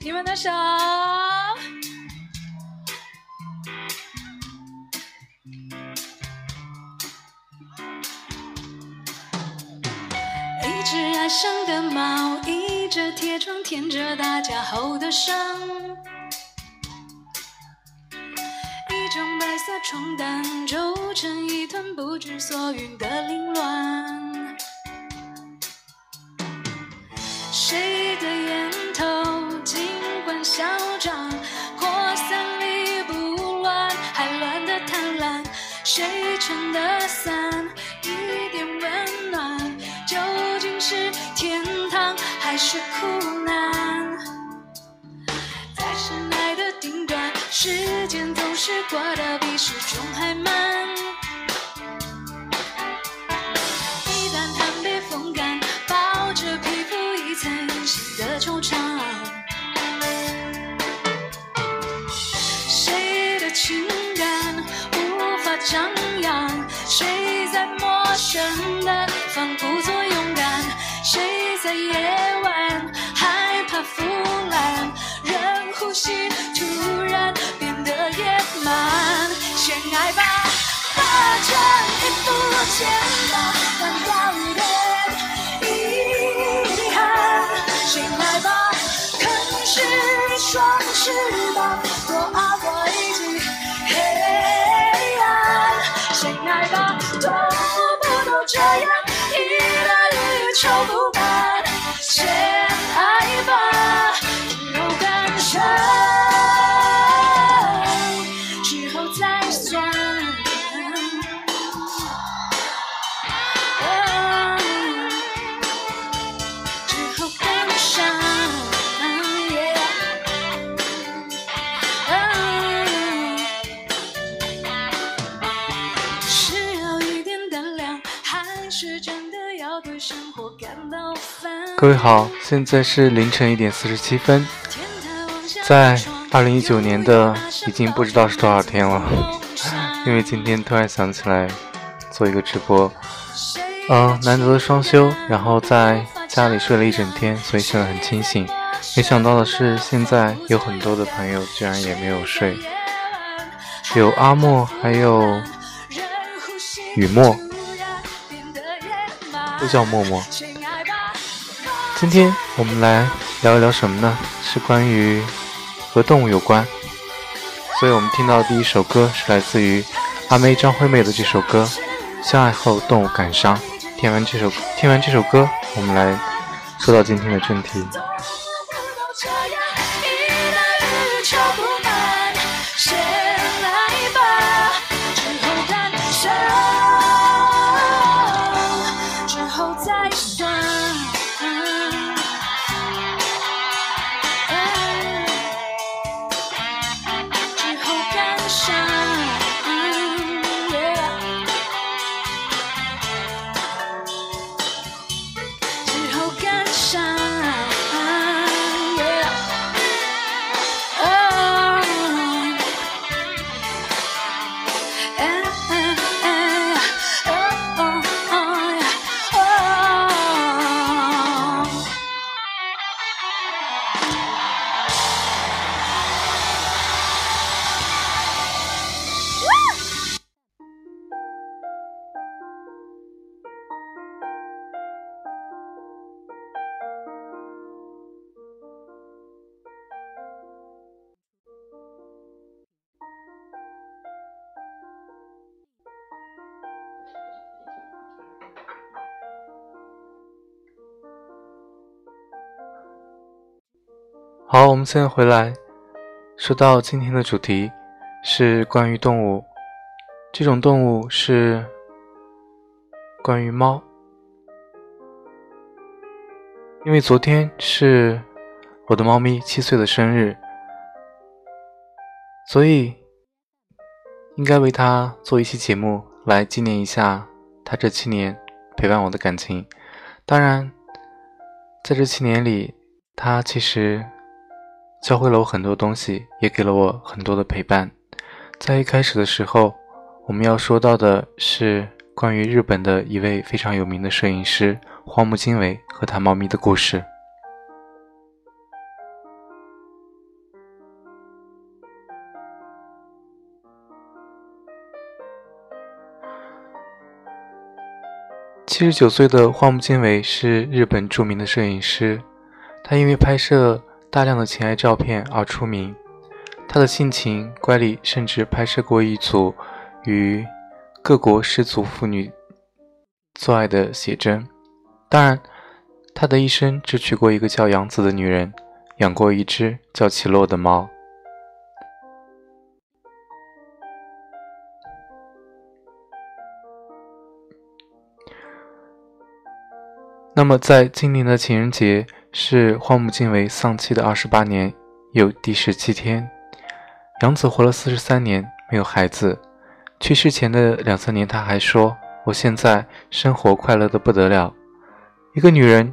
你们的手。一只爱上的猫，倚着铁窗舔着大家后的伤。一张白色床单皱成一团不知所云的凌乱。撑的伞一点温暖，究竟是天堂还是苦难？在深爱的顶端，时间总是过得比时钟还慢。呼吸突然变得野蛮。先爱吧，化成一幅简单，难道一点遗憾？先爱吧，可能是一双翅膀，多熬过一季黑暗。先爱吧，动物不都这样，一来一去不办。各位好，现在是凌晨一点四十七分，在二零一九年的已经不知道是多少天了，因为今天突然想起来做一个直播，嗯、难得的双休，然后在家里睡了一整天，所以现在很清醒。没想到的是，现在有很多的朋友居然也没有睡，有阿莫，还有雨墨，都叫默默。今天我们来聊一聊什么呢？是关于和动物有关。所以我们听到的第一首歌是来自于阿妹张惠妹的这首歌《相爱后动物感伤》。听完这首听完这首歌，我们来说到今天的正题。好，我们现在回来，说到今天的主题是关于动物，这种动物是关于猫，因为昨天是我的猫咪七岁的生日，所以应该为它做一期节目来纪念一下它这七年陪伴我的感情。当然，在这七年里，它其实。教会了我很多东西也给了我很多的陪伴。在一开始的时候我们要说到的是关于日本的一位非常有名的摄影师荒木经惟和他猫咪的故事。七十九岁的荒木经惟是日本著名的摄影师他因为拍摄大量的情爱照片而出名。他的性情乖戾，甚至拍摄过一组与各国失足妇女做爱的写真。当然，他的一生只娶过一个叫杨子的女人，养过一只叫奇洛的猫。那么，在今年的情人节是荒木经惟丧妻的二十八年又第十七天。杨子活了四十三年，没有孩子。去世前的两三年，他还说：“我现在生活快乐的不得了。”一个女人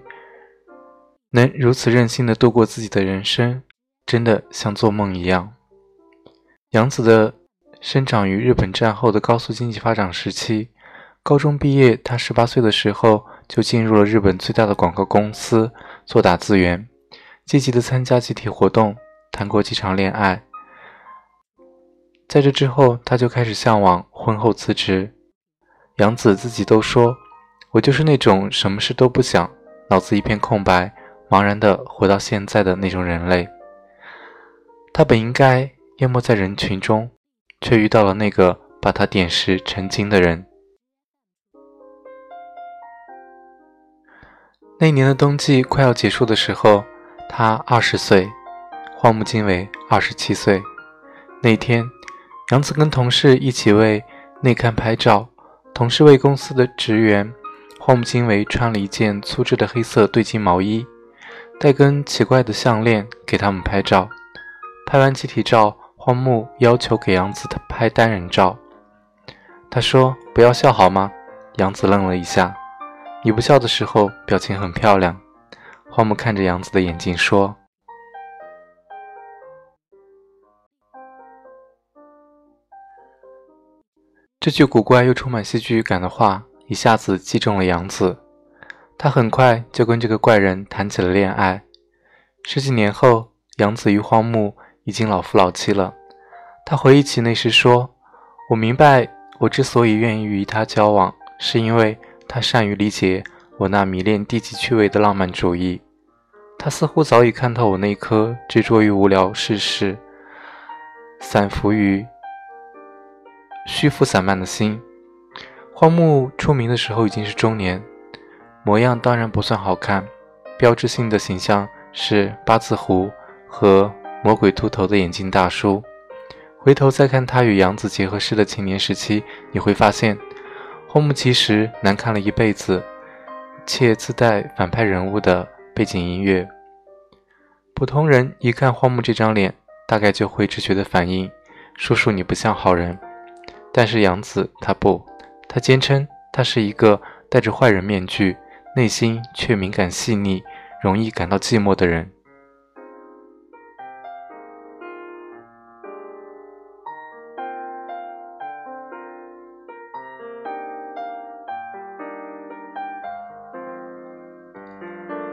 能如此任性的度过自己的人生，真的像做梦一样。杨子的生长于日本战后的高速经济发展时期。高中毕业，他十八岁的时候就进入了日本最大的广告公司做打字员，积极的参加集体活动，谈过几场恋爱。在这之后，他就开始向往婚后辞职。杨子自己都说：“我就是那种什么事都不想，脑子一片空白，茫然的活到现在的那种人类。”他本应该淹没在人群中，却遇到了那个把他点石成金的人。那年的冬季快要结束的时候，他二十岁，荒木经惟二十七岁。那天，杨子跟同事一起为内刊拍照，同事为公司的职员，荒木经惟穿了一件粗制的黑色对襟毛衣，带根奇怪的项链给他们拍照。拍完集体照，荒木要求给杨子拍单人照，他说：“不要笑好吗？”杨子愣了一下。你不笑的时候，表情很漂亮。荒木看着杨子的眼睛说：“这句古怪又充满戏剧感的话，一下子击中了杨子。他很快就跟这个怪人谈起了恋爱。十几年后，杨子与荒木已经老夫老妻了。他回忆起那时说：“我明白，我之所以愿意与他交往，是因为……”他善于理解我那迷恋低级趣味的浪漫主义，他似乎早已看透我那颗执着于无聊世事、散浮于虚浮散漫的心。荒木出名的时候已经是中年，模样当然不算好看，标志性的形象是八字胡和魔鬼秃头的眼镜大叔。回头再看他与杨子结合时的青年时期，你会发现。荒木其实难看了一辈子，且自带反派人物的背景音乐。普通人一看荒木这张脸，大概就会直觉的反应：叔叔你不像好人。但是杨子他不，他坚称他是一个戴着坏人面具，内心却敏感细腻，容易感到寂寞的人。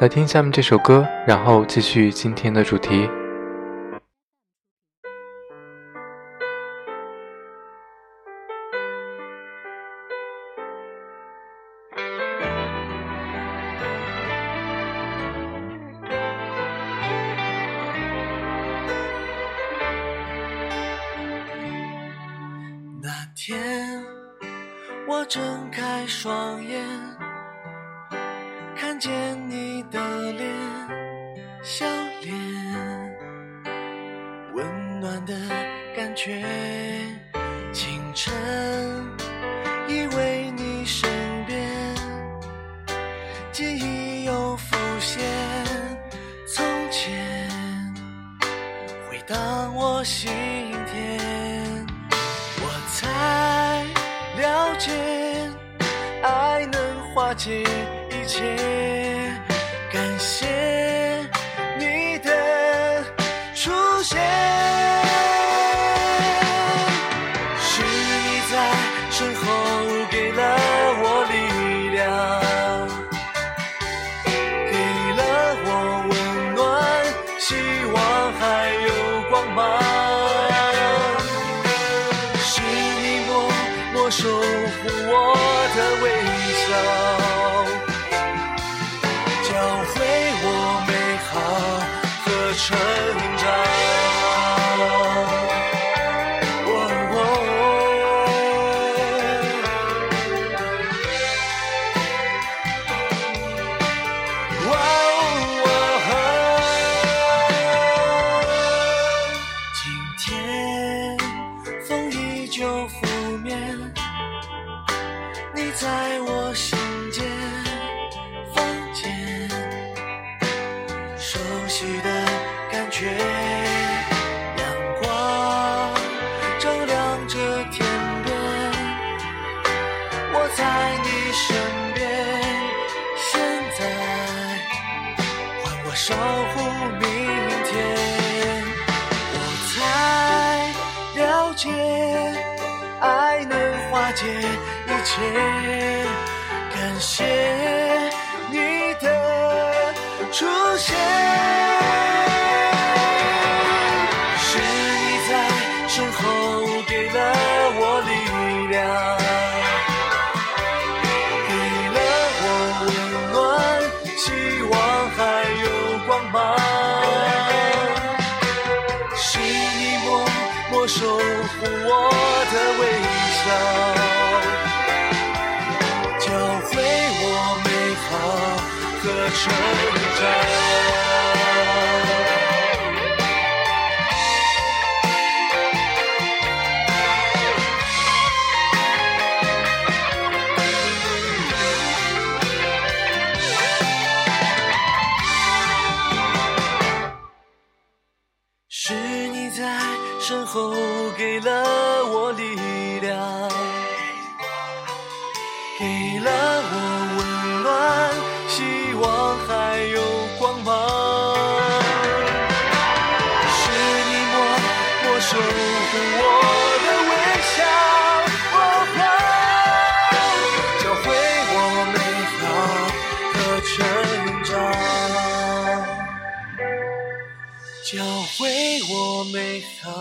来听下面这首歌，然后继续今天的主题。你在我心间房间熟悉的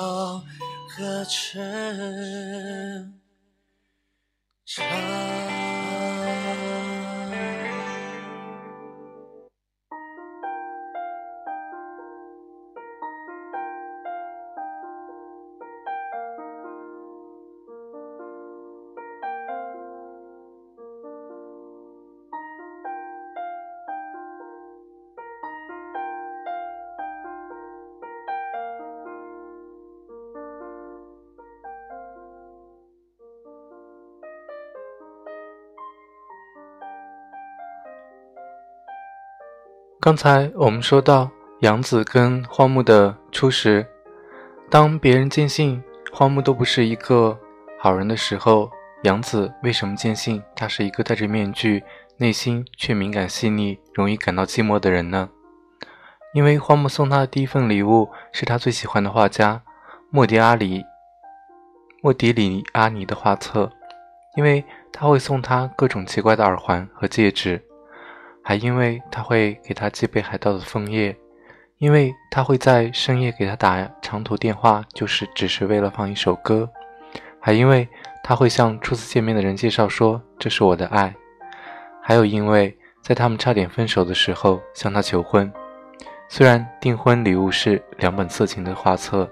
美好和成刚才我们说到杨子跟荒木的初识，当别人坚信荒木都不是一个好人的时候，杨子为什么坚信他是一个戴着面具、内心却敏感细腻、容易感到寂寞的人呢？因为荒木送他的第一份礼物是他最喜欢的画家莫迪阿里莫迪里阿尼的画册，因为他会送他各种奇怪的耳环和戒指。还因为他会给他寄北海道的枫叶，因为他会在深夜给他打长途电话，就是只是为了放一首歌，还因为他会向初次见面的人介绍说这是我的爱，还有因为在他们差点分手的时候向他求婚，虽然订婚礼物是两本色情的画册，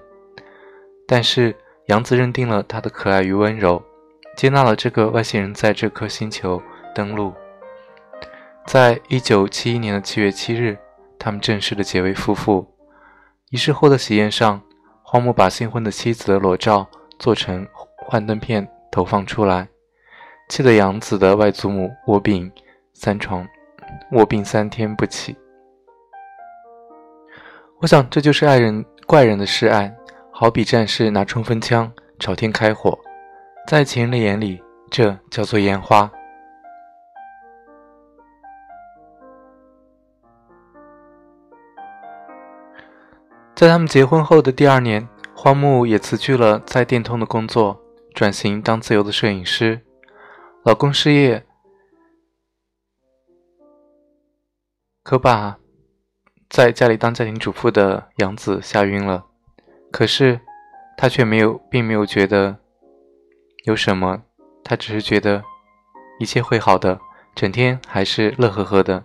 但是杨子认定了他的可爱与温柔，接纳了这个外星人在这颗星球登陆。在一九七一年的七月七日，他们正式的结为夫妇。仪式后的喜宴上，荒木把新婚的妻子的裸照做成幻灯片投放出来，气得杨子的外祖母卧病三床，卧病三天不起。我想，这就是爱人怪人的示爱，好比战士拿冲锋枪朝天开火，在情人的眼里，这叫做烟花。在他们结婚后的第二年，荒木也辞去了在电通的工作，转型当自由的摄影师。老公失业，可把在家里当家庭主妇的杨子吓晕了。可是他却没有，并没有觉得有什么，他只是觉得一切会好的，整天还是乐呵呵的。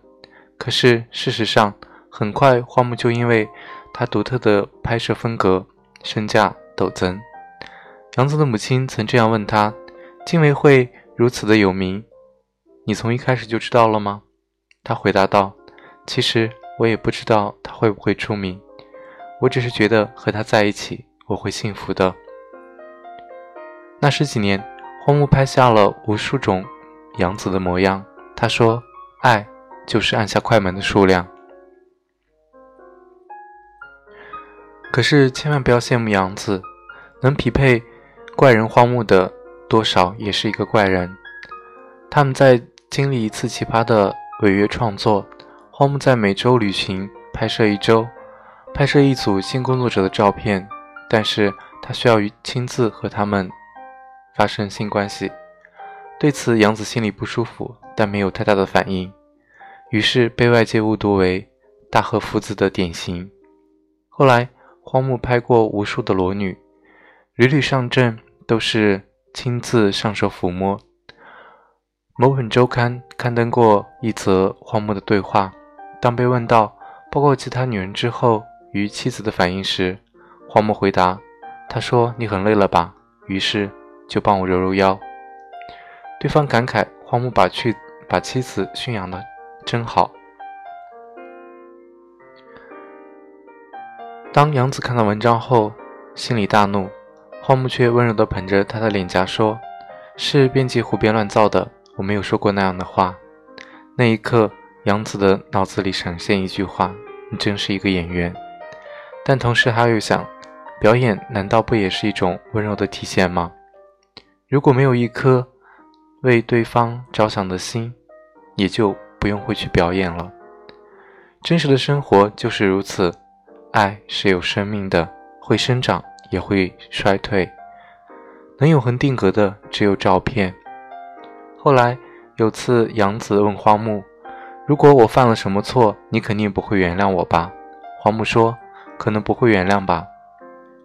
可是事实上，很快荒木就因为。他独特的拍摄风格，身价陡增。杨子的母亲曾这样问他：“金维会如此的有名，你从一开始就知道了吗？”他回答道：“其实我也不知道他会不会出名，我只是觉得和他在一起我会幸福的。”那十几年，荒木拍下了无数种杨子的模样。他说：“爱就是按下快门的数量。”可是千万不要羡慕杨子，能匹配怪人荒木的，多少也是一个怪人。他们在经历一次奇葩的违约创作，荒木在每周旅行拍摄一周，拍摄一组性工作者的照片，但是他需要亲自和他们发生性关系。对此，杨子心里不舒服，但没有太大的反应，于是被外界误读为大和福子的典型。后来，荒木拍过无数的裸女，屡屡上阵，都是亲自上手抚摸。某本周刊刊登过一则荒木的对话，当被问到包括其他女人之后与妻子的反应时，荒木回答：“他说你很累了吧？于是就帮我揉揉腰。”对方感慨：“荒木把去把妻子驯养的真好。”当杨子看到文章后，心里大怒，荒木却温柔地捧着他的脸颊说：“是编辑胡编乱造的，我没有说过那样的话。”那一刻，杨子的脑子里闪现一句话：“你真是一个演员。”但同时，他又想，表演难道不也是一种温柔的体现吗？如果没有一颗为对方着想的心，也就不用会去表演了。真实的生活就是如此。爱是有生命的，会生长也会衰退，能永恒定格的只有照片。后来有次，杨子问荒木：“如果我犯了什么错，你肯定不会原谅我吧？”荒木说：“可能不会原谅吧，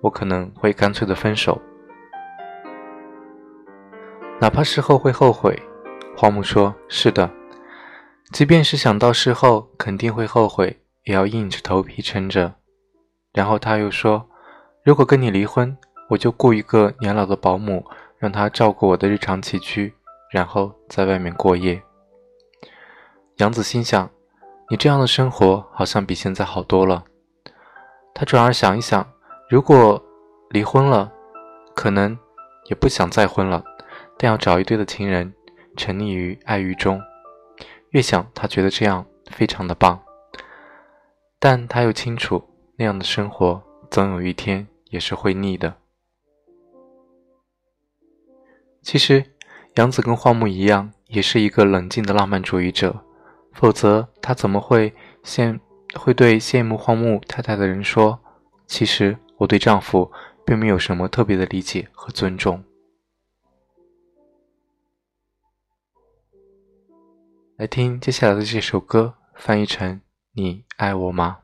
我可能会干脆的分手，哪怕事后会后悔。”荒木说：“是的，即便是想到事后肯定会后悔，也要硬着头皮撑着。”然后他又说：“如果跟你离婚，我就雇一个年老的保姆，让她照顾我的日常起居，然后在外面过夜。”杨子心想：“你这样的生活好像比现在好多了。”他转而想一想，如果离婚了，可能也不想再婚了，但要找一对的情人，沉溺于爱欲中。越想，他觉得这样非常的棒，但他又清楚。那样的生活总有一天也是会腻的。其实，杨子跟荒木一样，也是一个冷静的浪漫主义者，否则他怎么会羡会对羡慕荒木太太的人说：“其实我对丈夫并没有什么特别的理解和尊重。”来听接下来的这首歌，翻译成“你爱我吗？”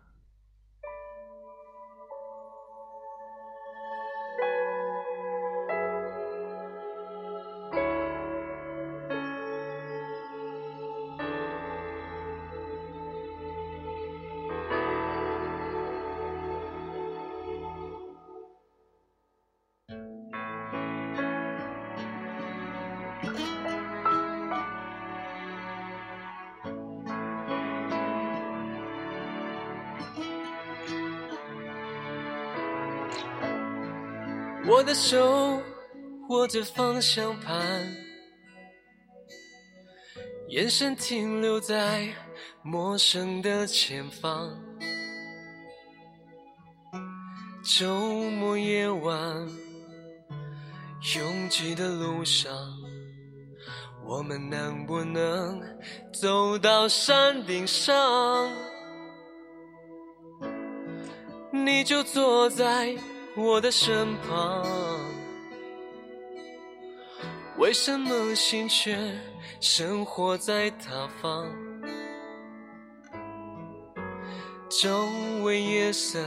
我的手握着方向盘，眼神停留在陌生的前方。周末夜晚，拥挤的路上，我们能不能走到山顶上？你就坐在。我的身旁，为什么心却生活在他方？周围夜色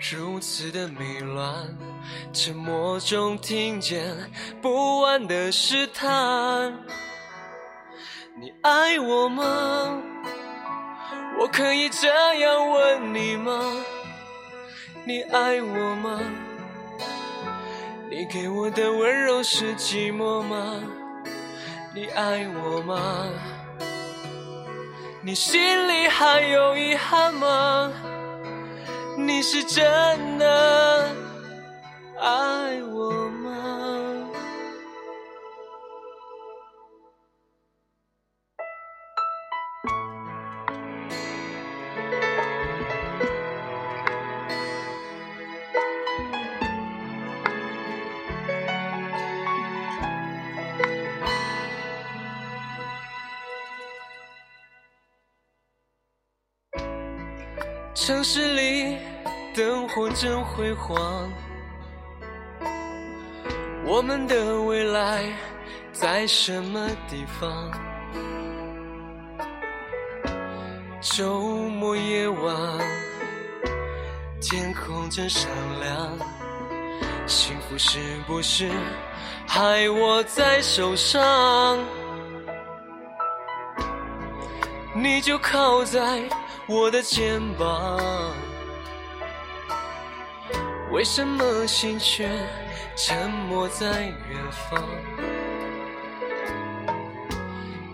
如此的迷乱，沉默中听见不安的试探。你爱我吗？我可以这样问你吗？你爱我吗？你给我的温柔是寂寞吗？你爱我吗？你心里还有遗憾吗？你是真的爱我吗？城市里灯火真辉煌，我们的未来在什么地方？周末夜晚，天空真闪亮，幸福是不是还握在手上？你就靠在我的肩膀，为什么心却沉默在远方？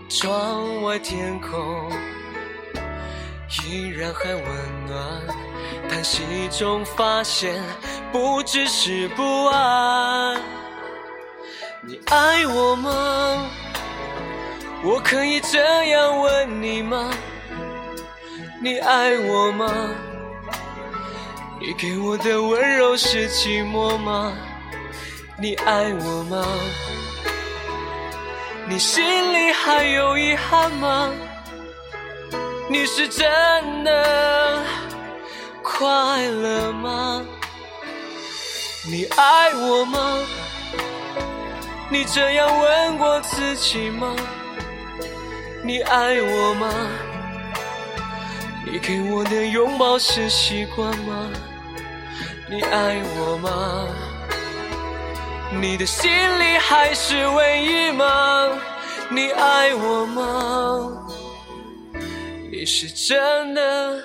窗外天空依然还温暖，叹息中发现不只是不安。你爱我吗？我可以这样问你吗？你爱我吗？你给我的温柔是寂寞吗？你爱我吗？你心里还有遗憾吗？你是真的快乐吗？你爱我吗？你这样问过自己吗？你爱我吗？你给我的拥抱是习惯吗？你爱我吗？你的心里还是唯一吗？你爱我吗？你是真的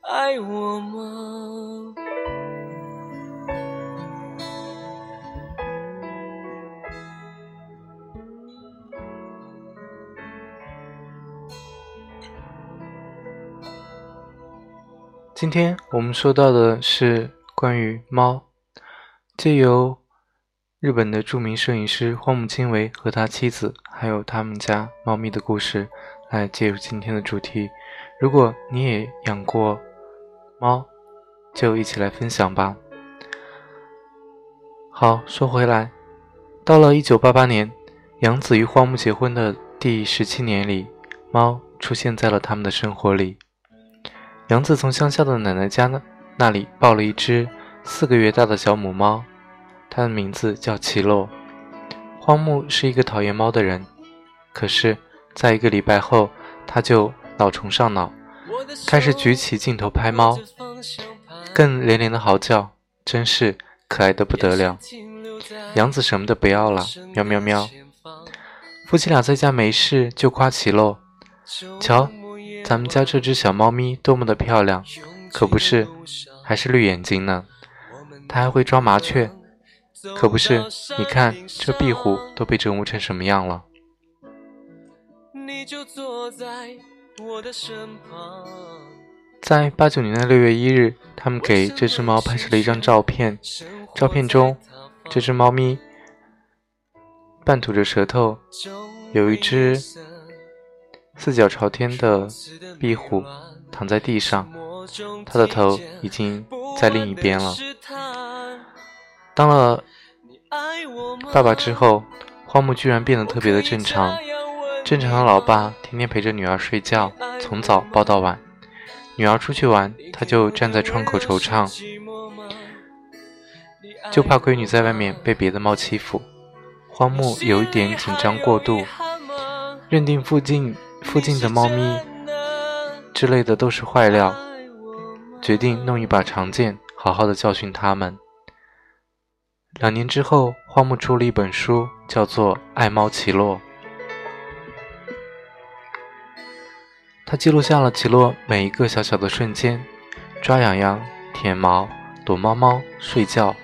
爱我吗？今天我们说到的是关于猫，借由日本的著名摄影师荒木经惟和他妻子，还有他们家猫咪的故事来介入今天的主题。如果你也养过猫，就一起来分享吧。好，说回来，到了1988年，杨子与荒木结婚的第十七年里，猫出现在了他们的生活里。杨子从乡下的奶奶家那那里抱了一只四个月大的小母猫，它的名字叫奇洛。荒木是一个讨厌猫的人，可是，在一个礼拜后，他就脑虫上脑，开始举起镜头拍猫，更连连的嚎叫，真是可爱的不得了。杨子什么都不要了，喵喵喵。夫妻俩在家没事就夸奇洛，瞧。咱们家这只小猫咪多么的漂亮，可不是，还是绿眼睛呢。它还会抓麻雀，可不是。你看这壁虎都被折磨成什么样了。在八九年的六月一日，他们给这只猫拍摄了一张照片。照片中，这只猫咪半吐着舌头，有一只。四脚朝天的壁虎躺在地上，它的头已经在另一边了。当了爸爸之后，荒木居然变得特别的正常。正常的老爸天天陪着女儿睡觉，从早抱到晚。女儿出去玩，他就站在窗口惆怅，就怕闺女在外面被别的猫欺负。荒木有一点紧张过度，认定附近。附近的猫咪之类的都是坏料，决定弄一把长剑，好好的教训他们。两年之后，荒木出了一本书，叫做《爱猫奇洛》，他记录下了奇洛每一个小小的瞬间：抓痒痒、舔毛、躲猫猫、睡觉，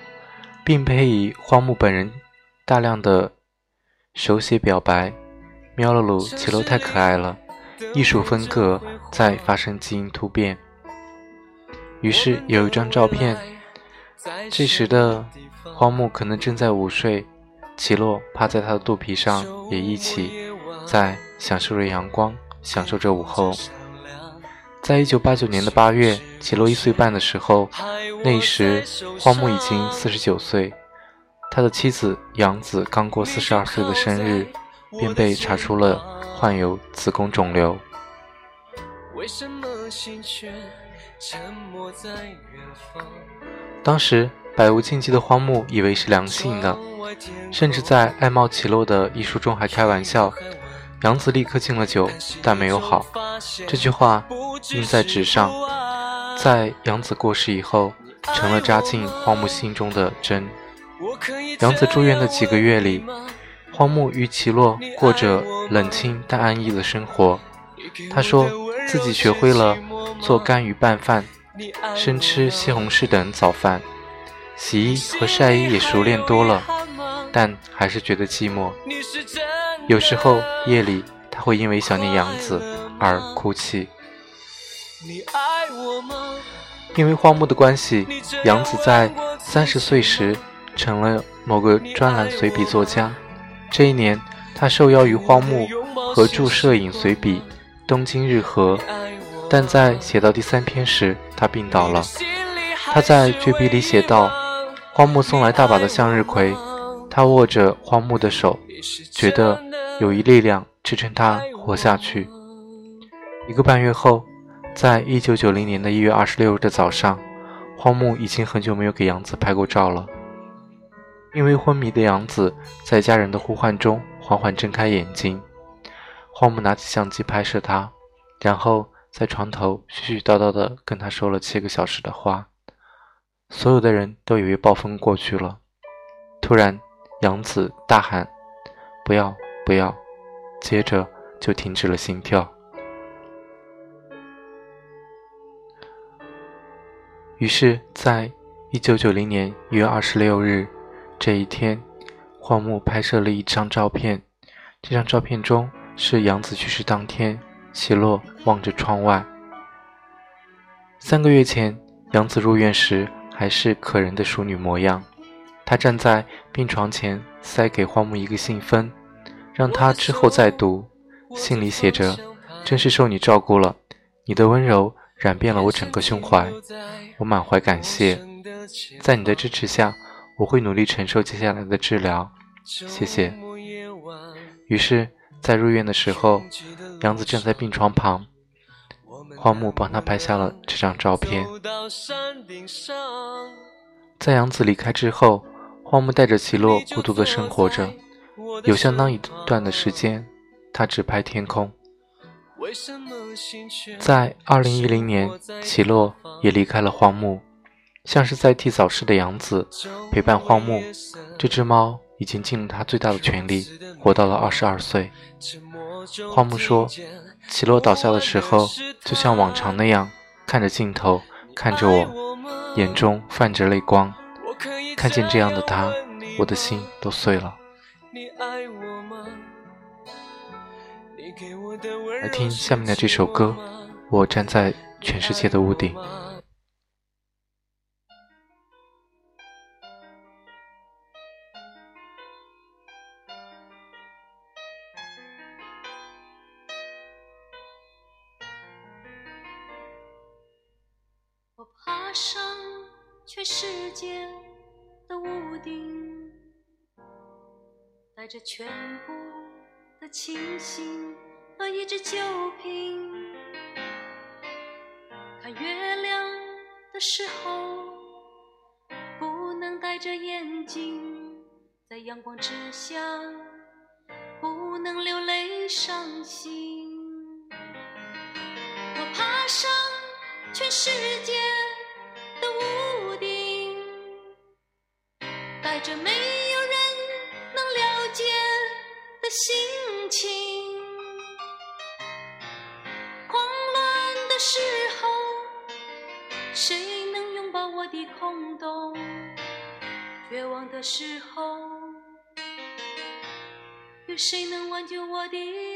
并配以荒木本人大量的手写表白。喵噜噜，奇洛太可爱了，艺术风格在发生基因突变。于是有一张照片，这时的荒木可能正在午睡，奇洛趴在他的肚皮上，也一起在享受着阳光，享受着午后。在一九八九年的八月，奇洛一岁半的时候，那时荒木已经四十九岁，他的妻子杨子刚过四十二岁的生日。便被查出了患有子宫肿瘤。沉默在远方。当时百无禁忌的荒木以为是良性的，甚至在爱茂起落的一书中还开玩笑：“杨子立刻敬了酒，但没有好。”这句话印在纸上，在杨子过世以后，成了扎进荒木心中的针。杨子住院的几个月里，荒木与齐洛过着冷清但安逸的生活。他说自己学会了做干鱼拌饭、生吃西红柿等早饭，洗衣和晒衣也熟练多了，但还是觉得寂寞。有时候夜里，他会因为想念杨子而哭泣。因为荒木的关系，杨子在三十岁时。成了某个专栏随笔作家。这一年，他受邀与荒木合著摄影随笔《东京日和》，但在写到第三篇时，他病倒了。他在绝笔里写道：“荒木送来大把的向日葵，他握着荒木的手，觉得有一力量支撑他活下去。”一个半月后，在一九九零年的一月二十六日的早上，荒木已经很久没有给杨子拍过照了。因为昏迷的杨子在家人的呼唤中缓缓睁开眼睛，荒木拿起相机拍摄他，然后在床头絮絮叨叨地跟他说了七个小时的话。所有的人都以为暴风过去了，突然杨子大喊：“不要，不要！”接着就停止了心跳。于是，在一九九零年一月二十六日。这一天，荒木拍摄了一张照片。这张照片中是杨子去世当天，齐洛望着窗外。三个月前，杨子入院时还是可人的淑女模样。她站在病床前，塞给荒木一个信封，让他之后再读。信里写着：“真是受你照顾了，你的温柔染遍了我整个胸怀，我满怀感谢。在你的支持下。”我会努力承受接下来的治疗，谢谢。于是，在入院的时候，杨子站在病床旁，荒木帮他拍下了这张照片。在杨子离开之后，荒木带着奇洛孤独地生活着。有相当一段的时间，他只拍天空。在2010年，奇洛也离开了荒木。像是在替早逝的杨子陪伴荒木，这只猫已经尽了它最大的全力，活到了二十二岁。荒木说：“起落倒下的时候，就像往常那样，看着镜头，看着我，眼中泛着泪光。看见这样的他，我的心都碎了。”来听下面的这首歌，我站在全世界的屋顶。带着全部的清醒和一只酒瓶。看月亮的时候，不能戴着眼镜，在阳光之下，不能流泪伤心。我爬上全世界。的屋顶，带着美心情，慌乱的时候，谁能拥抱我的空洞？绝望的时候，有谁能挽救我的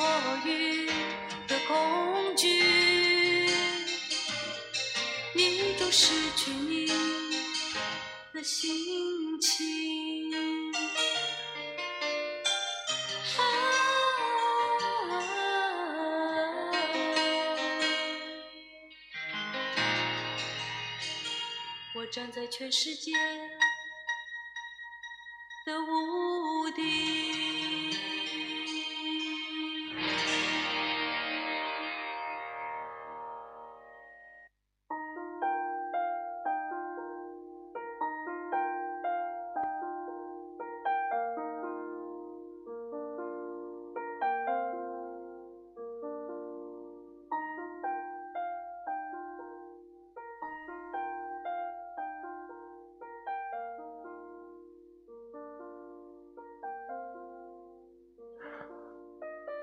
多余的恐惧，一种失去你的心情。我站在全世界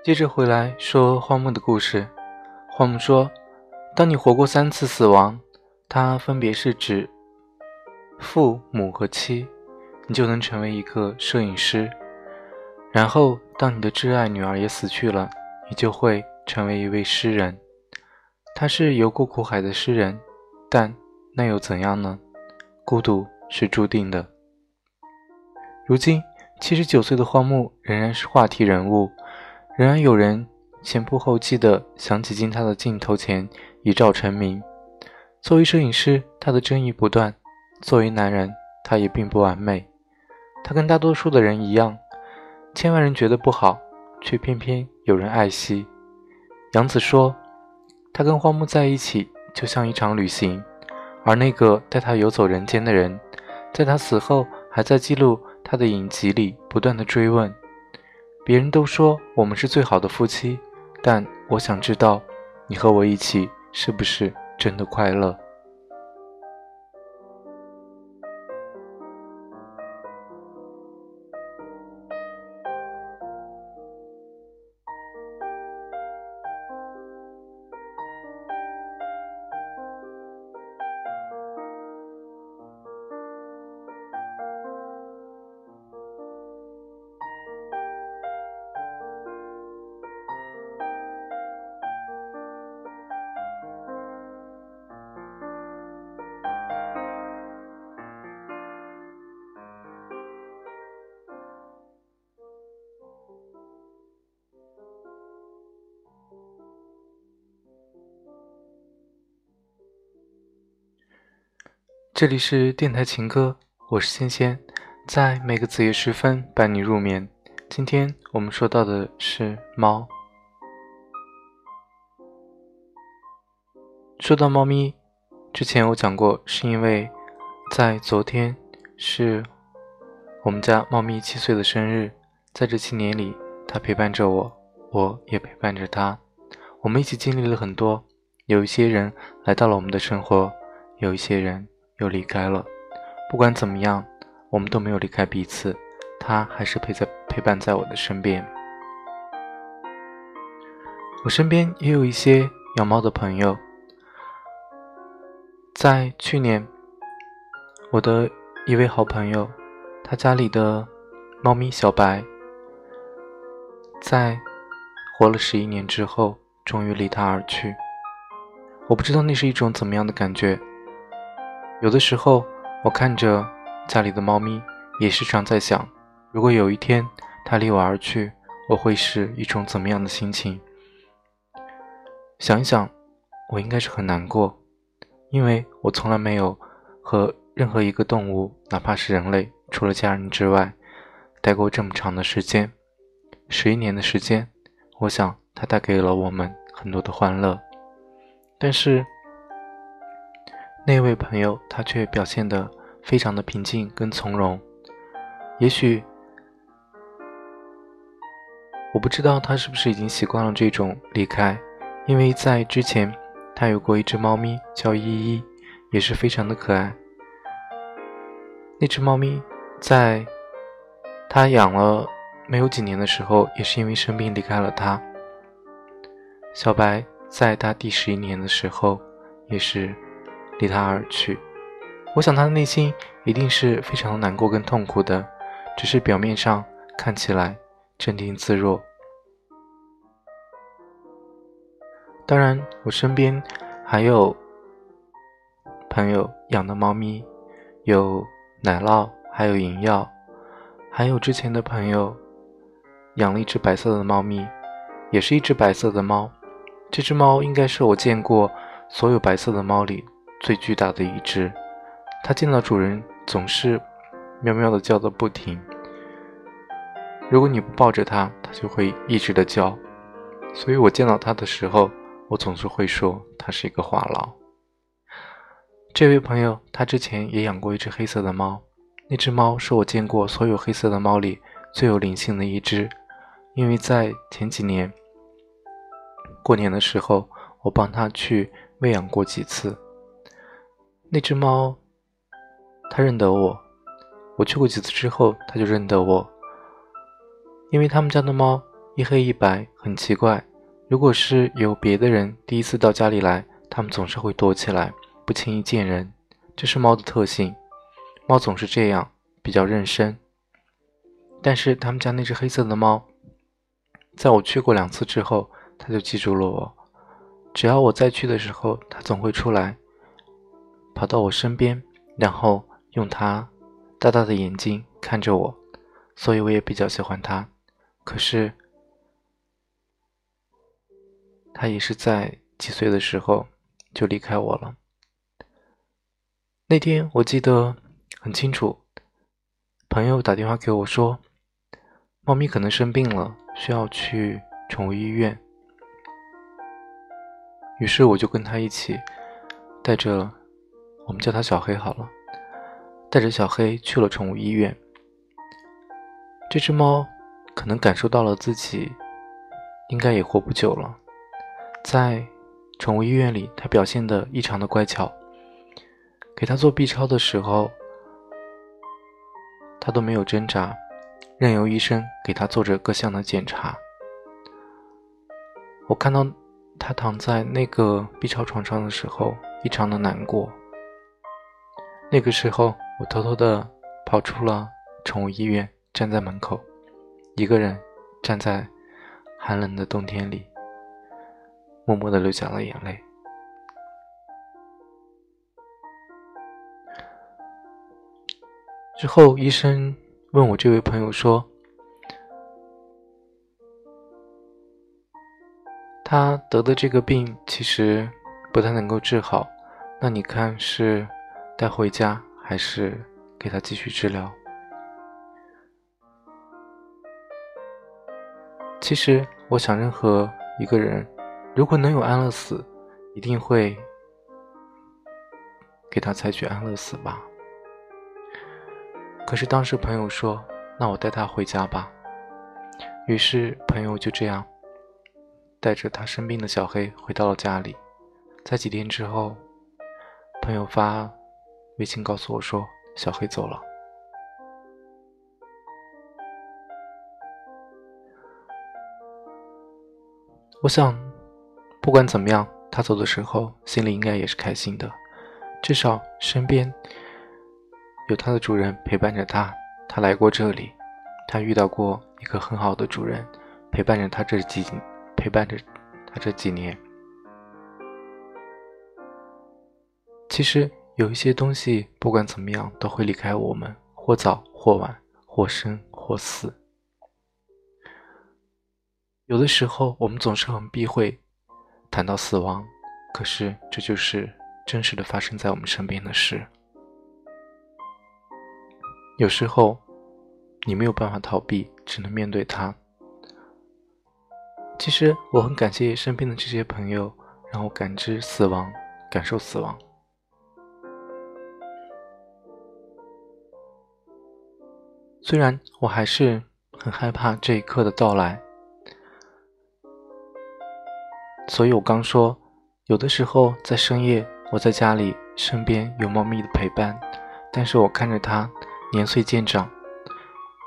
接着回来说荒木的故事。荒木说：“当你活过三次死亡，它分别是指父母和妻，你就能成为一个摄影师。然后，当你的挚爱女儿也死去了，你就会成为一位诗人。他是游过苦海的诗人，但那又怎样呢？孤独是注定的。如今，七十九岁的荒木仍然是话题人物。”仍然有人前仆后继地想挤进他的镜头前一照成名。作为摄影师，他的争议不断；作为男人，他也并不完美。他跟大多数的人一样，千万人觉得不好，却偏偏有人爱惜。杨子说：“他跟荒木在一起，就像一场旅行，而那个带他游走人间的人，在他死后还在记录他的影集里不断的追问。”别人都说我们是最好的夫妻，但我想知道，你和我一起是不是真的快乐？这里是电台情歌，我是仙仙，在每个子夜时分伴你入眠。今天我们说到的是猫。说到猫咪，之前我讲过，是因为在昨天是我们家猫咪七岁的生日，在这七年里，它陪伴着我，我也陪伴着它，我们一起经历了很多。有一些人来到了我们的生活，有一些人。又离开了，不管怎么样，我们都没有离开彼此，他还是陪在陪伴在我的身边。我身边也有一些养猫的朋友，在去年，我的一位好朋友，他家里的猫咪小白，在活了十一年之后，终于离他而去。我不知道那是一种怎么样的感觉。有的时候，我看着家里的猫咪，也时常在想，如果有一天它离我而去，我会是一种怎么样的心情？想一想，我应该是很难过，因为我从来没有和任何一个动物，哪怕是人类，除了家人之外，待过这么长的时间，十一年的时间。我想，它带给了我们很多的欢乐，但是那位朋友他却表现得非常的平静跟从容。也许我不知道他是不是已经习惯了这种离开，因为在之前他有过一只猫咪叫依依，也是非常的可爱。那只猫咪在他养了没有几年的时候，也是因为生病离开了他。小白在他第十一年的时候，也是离他而去。我想他的内心一定是非常难过跟痛苦的，只是表面上看起来镇定自若。当然，我身边还有朋友养的猫咪，有奶酪，还有银药，还有之前的朋友养了一只白色的猫咪，也是一只白色的猫。这只猫应该是我见过所有白色的猫里最巨大的一只。它见到主人总是喵喵的叫个不停。如果你不抱着它，它就会一直的叫。所以我见到它的时候，我总是会说它是一个话痨。这位朋友他之前也养过一只黑色的猫，那只猫是我见过所有黑色的猫里最有灵性的一只，因为在前几年。过年的时候，我帮他去喂养过几次。那只猫，它认得我。我去过几次之后，它就认得我。因为他们家的猫一黑一白，很奇怪。如果是有别的人第一次到家里来，它们总是会躲起来，不轻易见人。这是猫的特性，猫总是这样，比较认生。但是他们家那只黑色的猫，在我去过两次之后。它就记住了我，只要我再去的时候，它总会出来，跑到我身边，然后用他大大的眼睛看着我，所以我也比较喜欢他。可是，他也是在几岁的时候就离开我了。那天我记得很清楚，朋友打电话给我说，猫咪可能生病了，需要去宠物医院。于是我就跟他一起，带着我们叫他小黑好了，带着小黑去了宠物医院。这只猫可能感受到了自己应该也活不久了，在宠物医院里，它表现的异常的乖巧。给它做 B 超的时候，它都没有挣扎，任由医生给它做着各项的检查。我看到。他躺在那个 B 超床上的时候，异常的难过。那个时候，我偷偷的跑出了宠物医院，站在门口，一个人站在寒冷的冬天里，默默的流下了眼泪。之后，医生问我这位朋友说。他得的这个病其实不太能够治好，那你看是带回家还是给他继续治疗？其实我想，任何一个人如果能有安乐死，一定会给他采取安乐死吧。可是当时朋友说：“那我带他回家吧。”于是朋友就这样。带着他生病的小黑回到了家里，在几天之后，朋友发微信告诉我说小黑走了。我想，不管怎么样，他走的时候心里应该也是开心的，至少身边有他的主人陪伴着他。他来过这里，他遇到过一个很好的主人，陪伴着他这几。陪伴着他这几年，其实有一些东西，不管怎么样，都会离开我们，或早或晚，或生或死。有的时候我们总是很避讳谈到死亡，可是这就是真实的发生在我们身边的事。有时候你没有办法逃避，只能面对它。其实我很感谢身边的这些朋友，让我感知死亡，感受死亡。虽然我还是很害怕这一刻的到来，所以我刚说，有的时候在深夜，我在家里，身边有猫咪的陪伴，但是我看着它年岁渐长，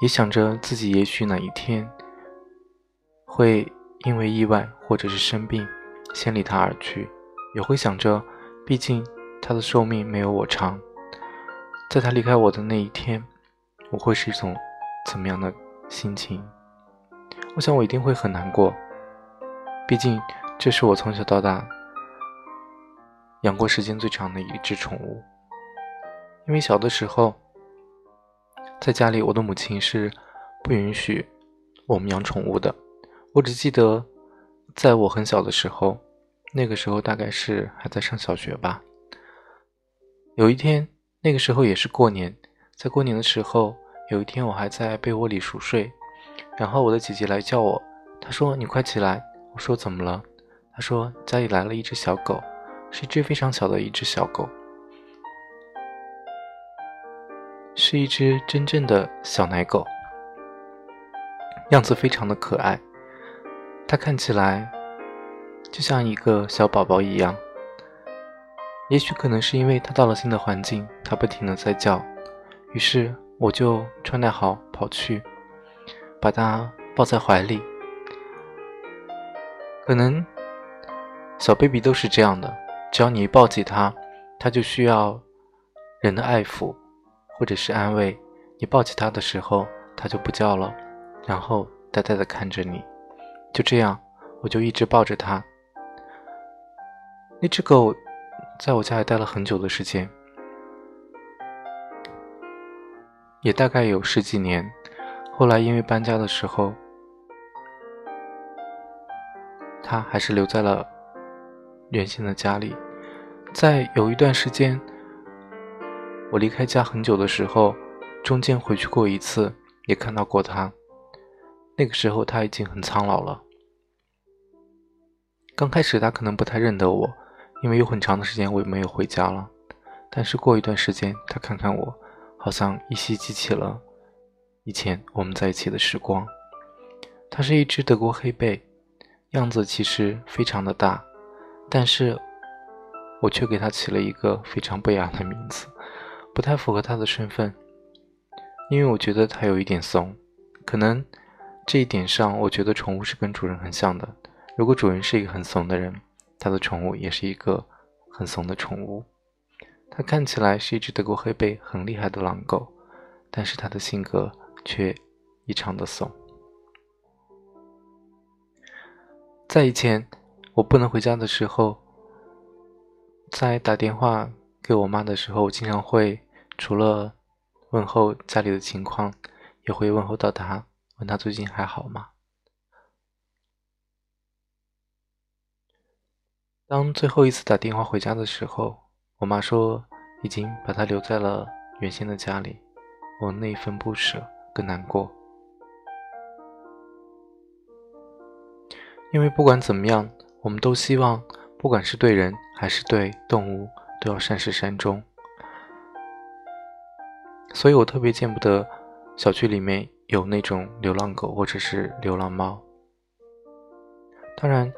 也想着自己也许哪一天会因为意外或者是生病，先离它而去，也会想着，毕竟它的寿命没有我长，在它离开我的那一天。我会是一种怎么样的心情？我想我一定会很难过，毕竟这是我从小到大养过时间最长的一只宠物。因为小的时候，在家里我的母亲是不允许我们养宠物的。我只记得在我很小的时候，那个时候大概是还在上小学吧。有一天，那个时候也是过年。在过年的时候，有一天我还在被窝里熟睡，然后我的姐姐来叫我，她说：“你快起来。”我说：“怎么了？”她说：“家里来了一只小狗，是一只非常小的一只小狗，是一只真正的小奶狗，样子非常的可爱。它看起来就像一个小宝宝一样。也许可能是因为它到了新的环境，它不停的在叫。”于是我就穿戴好跑去，把它抱在怀里。可能小 baby 都是这样的，只要你一抱起它，它就需要人的爱抚或者是安慰。你抱起它的时候，它就不叫了，然后呆呆的看着你。就这样，我就一直抱着它。那只狗在我家里待了很久的时间。也大概有十几年，后来因为搬家的时候，他还是留在了原先的家里。在有一段时间，我离开家很久的时候，中间回去过一次，也看到过他。那个时候他已经很苍老了。刚开始他可能不太认得我，因为有很长的时间我也没有回家了。但是过一段时间，他看看我。好像依稀记起了以前我们在一起的时光。它是一只德国黑背，样子其实非常的大，但是我却给它起了一个非常不雅的名字，不太符合它的身份。因为我觉得它有一点怂，可能这一点上，我觉得宠物是跟主人很像的。如果主人是一个很怂的人，他的宠物也是一个很怂的宠物。它看起来是一只德国黑背很厉害的狼狗，但是它的性格却异常的怂。在以前我不能回家的时候，在打电话给我妈的时候，我经常会除了问候家里的情况，也会问候到她，问她最近还好吗？当最后一次打电话回家的时候。我妈说，已经把它留在了原先的家里。我那一份不舍更难过，因为不管怎么样，我们都希望，不管是对人还是对动物，都要善始善终。所以我特别见不得小区里面有那种流浪狗或者是流浪猫。当然，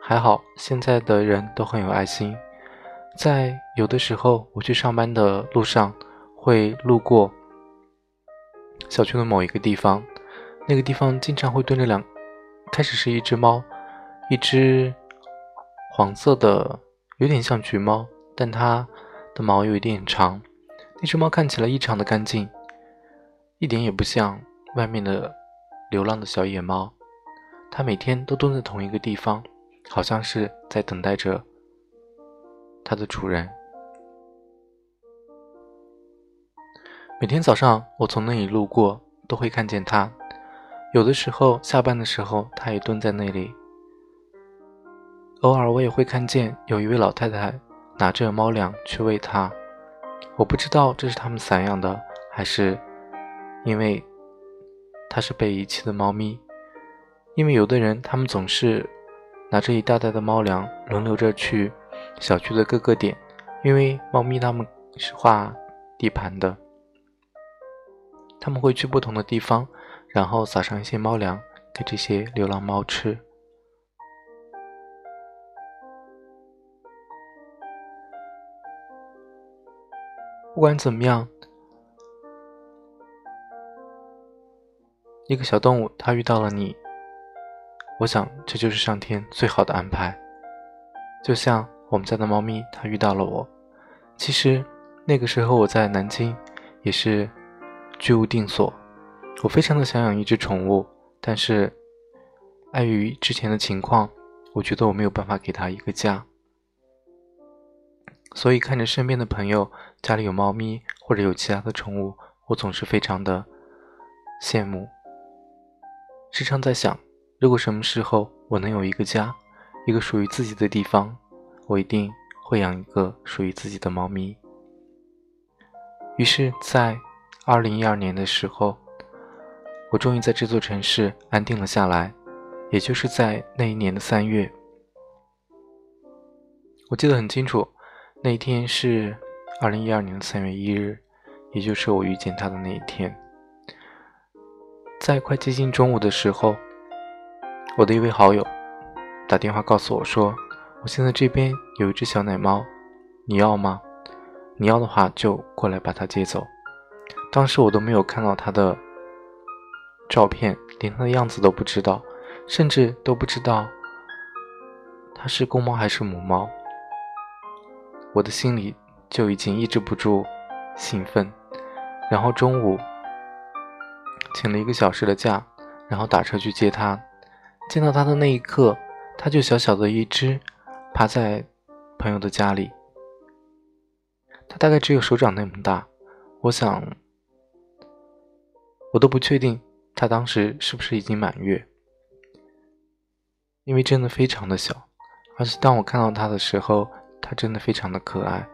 还好现在的人都很有爱心。在有的时候，我去上班的路上会路过小区的某一个地方，那个地方经常会蹲着两，开始是一只猫，一只黄色的，有点像橘猫，但它的毛有一点长。那只猫看起来异常的干净，一点也不像外面的流浪的小野猫。它每天都蹲在同一个地方，好像是在等待着。它的主人每天早上，我从那里路过，都会看见它。有的时候下班的时候，它也蹲在那里。偶尔我也会看见有一位老太太拿着猫粮去喂它，我不知道这是他们散养的，还是因为它是被遗弃的猫咪。因为有的人他们总是拿着一大袋的猫粮轮流着去小区的各个点，因为猫咪它们是画地盘的。他们会去不同的地方，然后撒上一些猫粮给这些流浪猫吃。不管怎么样，一个小动物它遇到了你，我想这就是上天最好的安排。就像我们家的猫咪，它遇到了我。其实那个时候我在南京，也是。居无定所，我非常的想养一只宠物，但是碍于之前的情况，我觉得我没有办法给它一个家，所以看着身边的朋友家里有猫咪或者有其他的宠物，我总是非常的羡慕，时常在想，如果什么时候我能有一个家，一个属于自己的地方，我一定会养一个属于自己的猫咪。于是，在二零一二年的时候，我终于在这座城市安定了下来，也就是在那一年的三月。我记得很清楚，那一天是二零一二年的三月一日，也就是我遇见他的那一天。在快接近中午的时候，我的一位好友打电话告诉我说：“我现在这边有一只小奶猫，你要吗？你要的话就过来把它接走。”当时我都没有看到它的照片，连它的样子都不知道，甚至都不知道它是公猫还是母猫。我的心里就已经抑制不住兴奋，然后中午请了一个小时的假，然后打车去接它。见到它的那一刻，它就小小的一只，趴在朋友的家里，他大概只有手掌那么大，我想。我都不确定他当时是不是已经满月，因为真的非常的小，而且当我看到他的时候，他真的非常的可爱。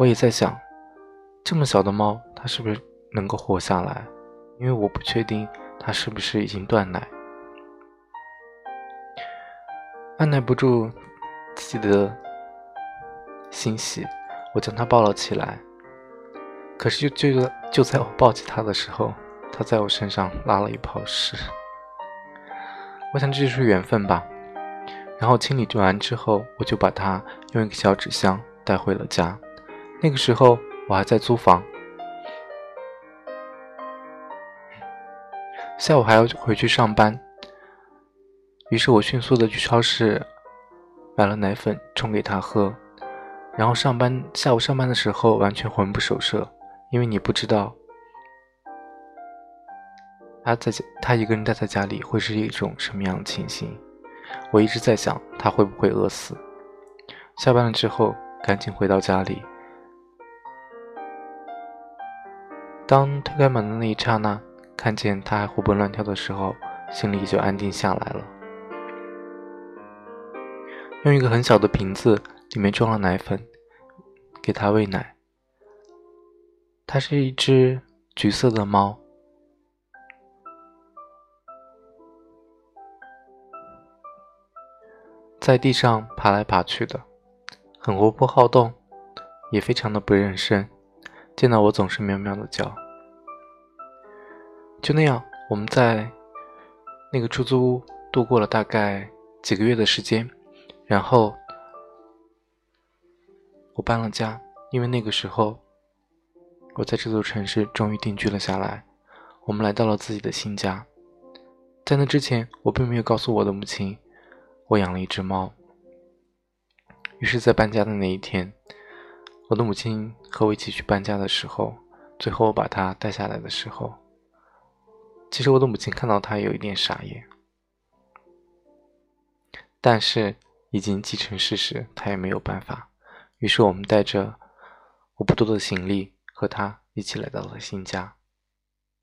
我也在想，这么小的猫，它是不是能够活下来？因为我不确定它是不是已经断奶。按耐不住自己的欣喜，我将他抱了起来。可是就就就在我抱起他的时候，他在我身上拉了一泡屎，我想这就是缘分吧。然后清理完之后，我就把它用一个小纸箱带回了家。那个时候我还在租房，下午还要回去上班，于是我迅速的去超市买了奶粉冲给他喝。然后上班下午上班的时候完全魂不守舍，因为你不知道。他在家，他一个人待在家里会是一种什么样的情形？我一直在想，他会不会饿死？下班了之后，赶紧回到家里。当推开门的那一刹那，看见他还活蹦乱跳的时候，心里就安定下来了。用一个很小的瓶子，里面装了奶粉，给它喂奶。它是一只橘色的猫。在地上爬来爬去的，很活泼好动，也非常的不认生。见到我总是喵喵的叫。就那样，我们在那个出租屋度过了大概几个月的时间。然后我搬了家，因为那个时候我在这座城市终于定居了下来。我们来到了自己的新家。在那之前，我并没有告诉我的母亲。我养了一只猫，于是，在搬家的那一天，我的母亲和我一起去搬家的时候，最后我把它带下来的时候，其实我的母亲看到它有一点傻眼，但是已经既成事实，他也没有办法。于是，我们带着我不多的行李和他一起来到了新家，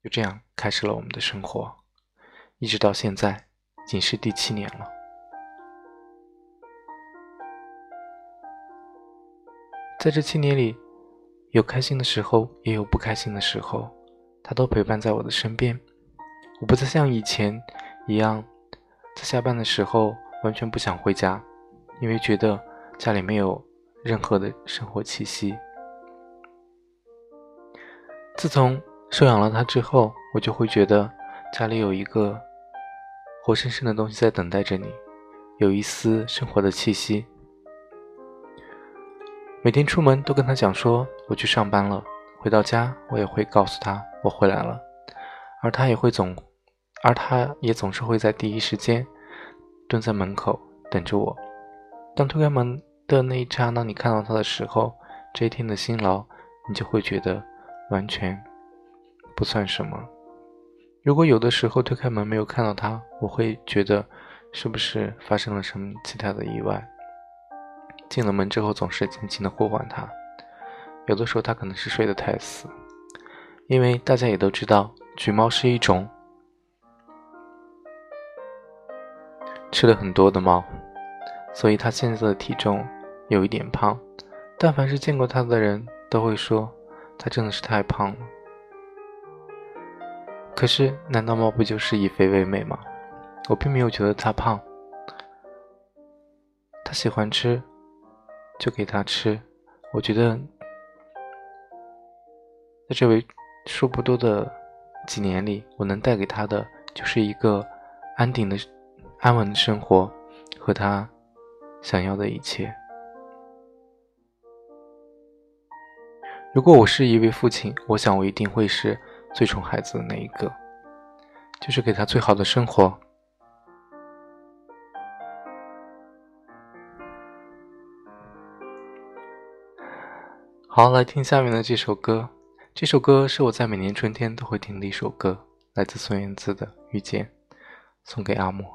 就这样开始了我们的生活。一直到现在，已经是第七年了。在这七年里，有开心的时候，也有不开心的时候，他都陪伴在我的身边。我不再像以前一样，在下班的时候完全不想回家，因为觉得家里没有任何的生活气息。自从收养了他之后，我就会觉得家里有一个活生生的东西在等待着你，有一丝生活的气息。每天出门都跟他讲说我去上班了，回到家我也会告诉他我回来了，而他也会总，而他也总是会在第一时间蹲在门口等着我。当推开门的那一刹那，你看到他的时候，这一天的辛劳，你就会觉得完全不算什么。如果有的时候推开门没有看到他，我会觉得是不是发生了什么其他的意外。进了门之后，总是轻轻的呼唤他。有的时候他可能是睡得太死，因为大家也都知道，橘猫是一种吃了很多的猫，所以它现在的体重有一点胖。但凡是见过它的人都会说，它真的是太胖了。可是，难道猫不就是以肥为美吗？我并没有觉得它胖，它喜欢吃。就给他吃。我觉得，在这为数不多的几年里，我能带给他的就是一个安定的、安稳的生活和他想要的一切。如果我是一位父亲，我想我一定会是最宠孩子的那一个，就是给他最好的生活。好，来听下面的这首歌。这首歌是我在每年春天都会听的一首歌，来自孙燕姿的《遇见》，送给阿莫。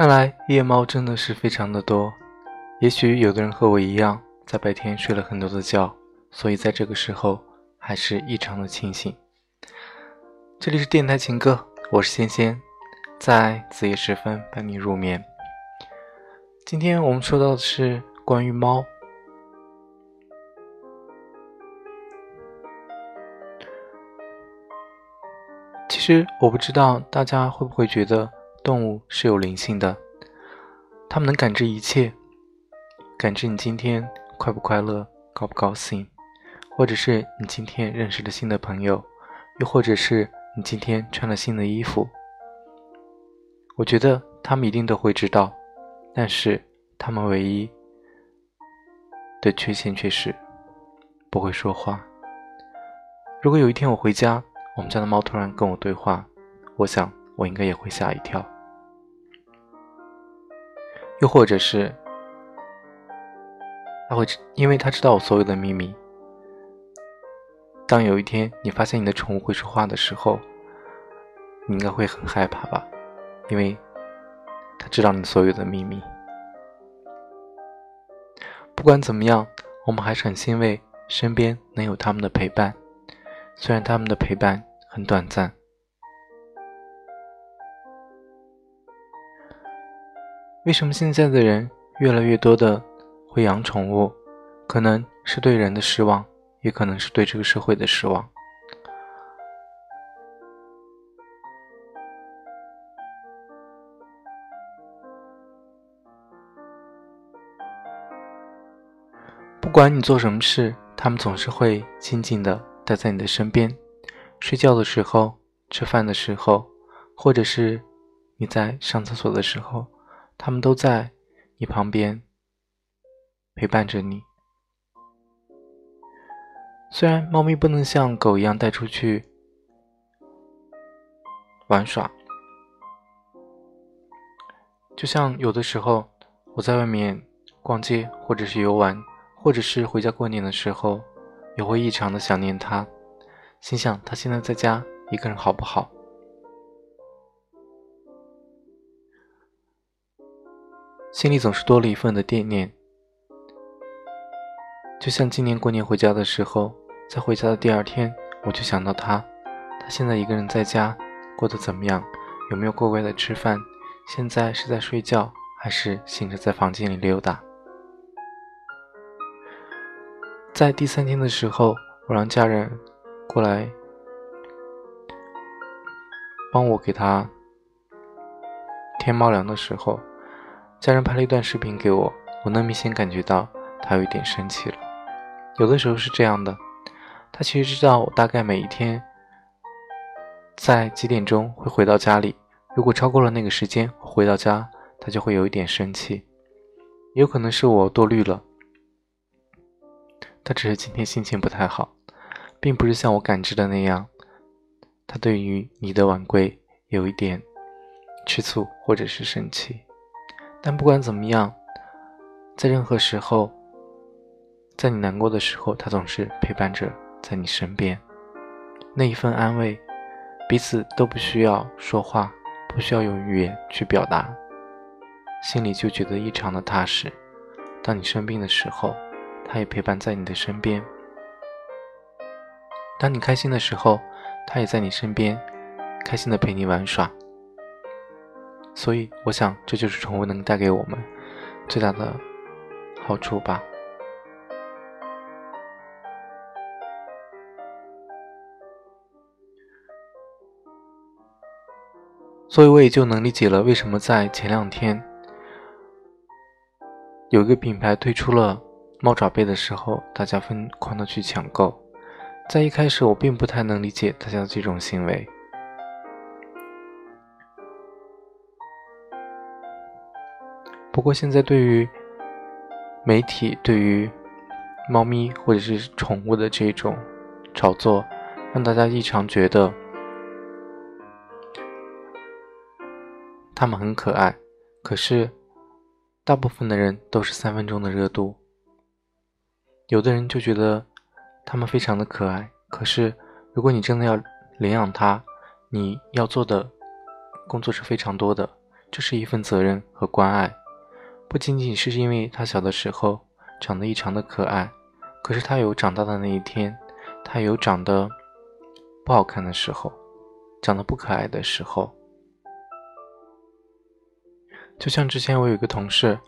看来夜猫真的是非常的多。也许有的人和我一样，在白天睡了很多的觉，所以在这个时候还是异常的清醒。这里是电台情歌，我是仙仙，在子夜时分伴你入眠。今天我们说到的是关于猫。其实我不知道大家会不会觉得。动物是有灵性的，它们能感知一切，感知你今天快不快乐、高不高兴，或者是你今天认识了新的朋友，又或者是你今天穿了新的衣服。我觉得它们一定都会知道，但是它们唯一的缺陷却是不会说话。如果有一天我回家，我们家的猫突然跟我对话，我想我应该也会吓一跳。又或者是，他会因为他知道我所有的秘密。当有一天你发现你的宠物会说话的时候，你应该会很害怕吧？因为他知道你所有的秘密。不管怎么样，我们还是很欣慰，身边能有他们的陪伴，虽然他们的陪伴很短暂。为什么现在的人越来越多的会养宠物？可能是对人的失望，也可能是对这个社会的失望。不管你做什么事，他们总是会静静的待在你的身边。睡觉的时候，吃饭的时候，或者是你在上厕所的时候。他们都在你旁边陪伴着你。虽然猫咪不能像狗一样带出去玩耍，就像有的时候我在外面逛街，或者是游玩，或者是回家过年的时候，也会异常的想念它，心想它现在在家一个人好不好？心里总是多了一份的惦念，就像今年过年回家的时候，在回家的第二天，我就想到他，他现在一个人在家过得怎么样？有没有乖乖的吃饭？现在是在睡觉，还是醒着在房间里溜达？在第三天的时候，我让家人过来帮我给他添猫粮的时候。家人拍了一段视频给我，我能明显感觉到他有一点生气了。有的时候是这样的，他其实知道我大概每一天在几点钟会回到家里，如果超过了那个时间回到家，他就会有一点生气。也有可能是我多虑了，他只是今天心情不太好，并不是像我感知的那样，他对于你的晚归有一点吃醋或者是生气。但不管怎么样，在任何时候，在你难过的时候，他总是陪伴着在你身边。那一份安慰，彼此都不需要说话，不需要用语言去表达，心里就觉得异常的踏实。当你生病的时候，他也陪伴在你的身边；当你开心的时候，他也在你身边，开心的陪你玩耍。所以，我想这就是宠物能带给我们最大的好处吧。所以我也就能理解了为什么在前两天有一个品牌推出了猫爪杯的时候，大家疯狂的去抢购。在一开始，我并不太能理解大家的这种行为。不过现在，对于媒体对于猫咪或者是宠物的这种炒作，让大家异常觉得它们很可爱。可是，大部分的人都是三分钟的热度，有的人就觉得它们非常的可爱。可是，如果你真的要领养它，你要做的工作是非常多的，这是一份责任和关爱。不仅仅是因为它小的时候长得异常的可爱，可是它有长大的那一天，它有长得不好看的时候，长得不可爱的时候。就像之前我有一个同事，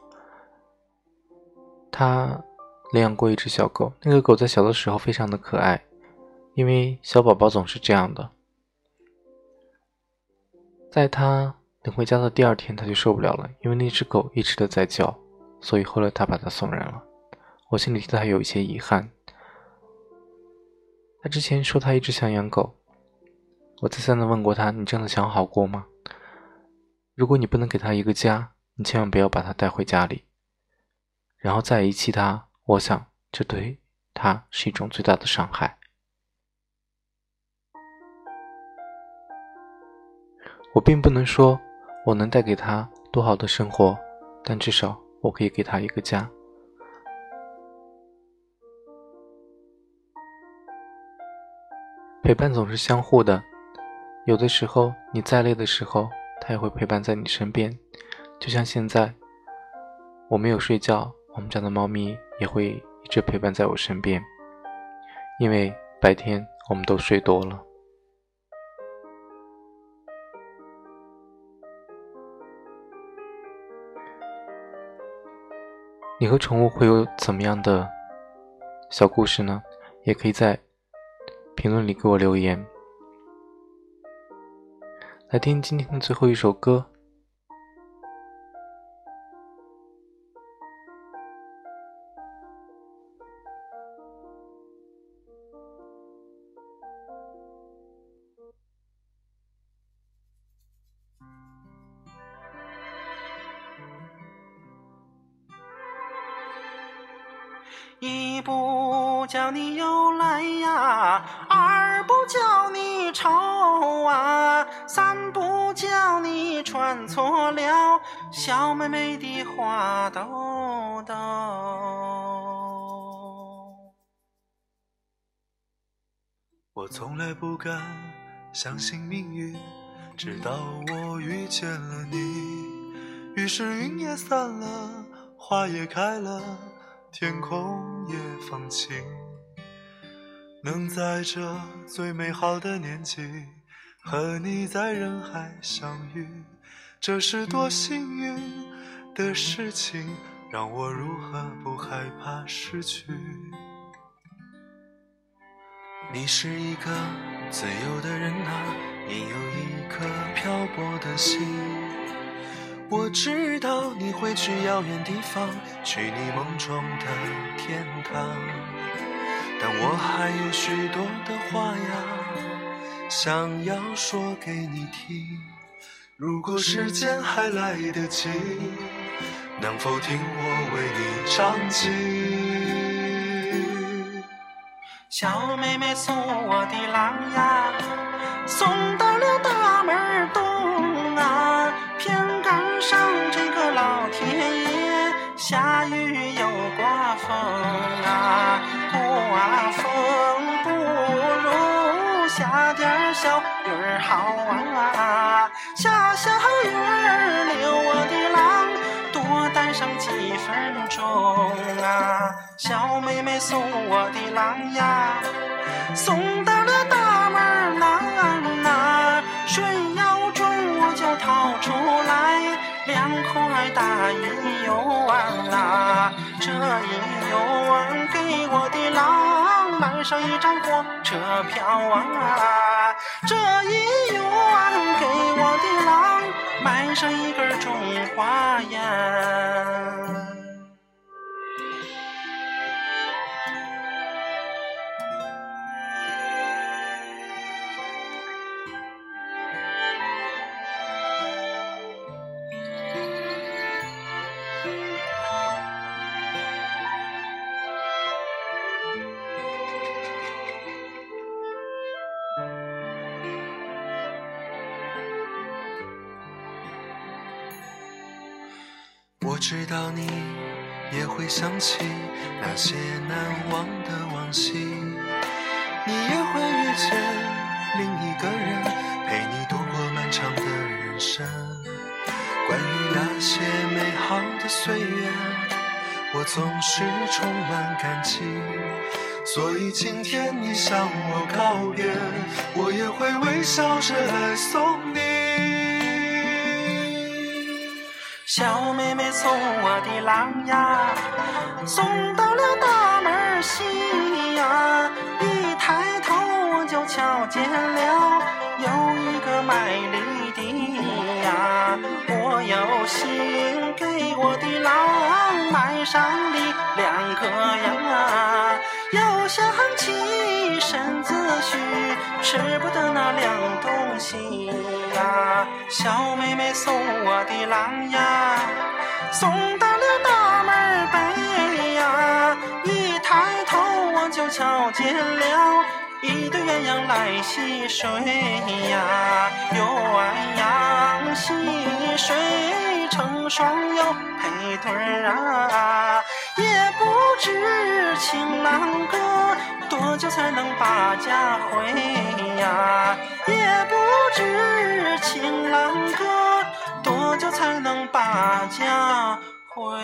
他领养过一只小狗，那个狗在小的时候非常的可爱，因为小宝宝总是这样的，在他。等回家的第二天，他就受不了了，因为那只狗一直都在叫，所以后来他把它送人了。我心里替他有一些遗憾。他之前说他一直想养狗，我再三的问过他：“你真的想好过吗？如果你不能给他一个家，你千万不要把它带回家里，然后再遗弃它。我想这对他是一种最大的伤害。”我并不能说。我能带给他多好的生活，但至少我可以给他一个家。陪伴总是相互的，有的时候你再累的时候，他也会陪伴在你身边。就像现在，我没有睡觉，我们家的猫咪也会一直陪伴在我身边，因为白天我们都睡多了。你和宠物会有怎么样的小故事呢？也可以在评论里给我留言。来听今天的最后一首歌。我了小妹妹的花兜兜。我从来不敢相信命运，直到我遇见了你，于是云也散了，花也开了。天空也放晴，能在这最美好的年纪和你在人海相遇，这是多幸运的事情，让我如何不害怕失去？你是一个自由的人啊，你有一颗漂泊的心。我知道你会去遥远地方，去你梦中的天堂。但我还有许多的话呀，想要说给你听。如果时间还来得及，能否听我为你唱起？小妹妹送我的郎呀，送到了大门东啊。偏赶上这个老天爷下雨又刮风啊，刮风下点小雨儿好啊，下小雨儿留我的郎多待上几分钟啊，小妹妹送我的郎呀，送到了大门南啊，水要重我就掏出来。两块大银油丸啊，这银油丸给我的郎买上一张火车票啊。这一元给我的郎买上一根中华烟。知道你也会想起那些难忘的往昔，你也会遇见另一个人陪你度过漫长的人生。关于那些美好的岁月，我总是充满感激。所以今天你向我告别，我也会微笑着来送你。小妹妹送我的郎呀，送到了大门西呀，一抬头我就瞧见了有一个卖梨的呀，我有心给我的郎买上梨两颗呀，又想起身子虚，吃不得那凉东西呀，小妹妹送我的郎呀，送到了大门北呀，一抬头我就瞧见了一对鸳鸯来戏水呀，鸳鸯戏水成双又配对儿啊，也不知情郎哥多久才能把家回呀，也不知情郎哥多久才能把家回。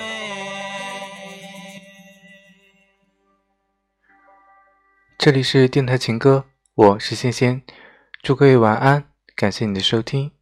这里是电台情歌，我是仙仙，祝各位晚安，感谢你的收听。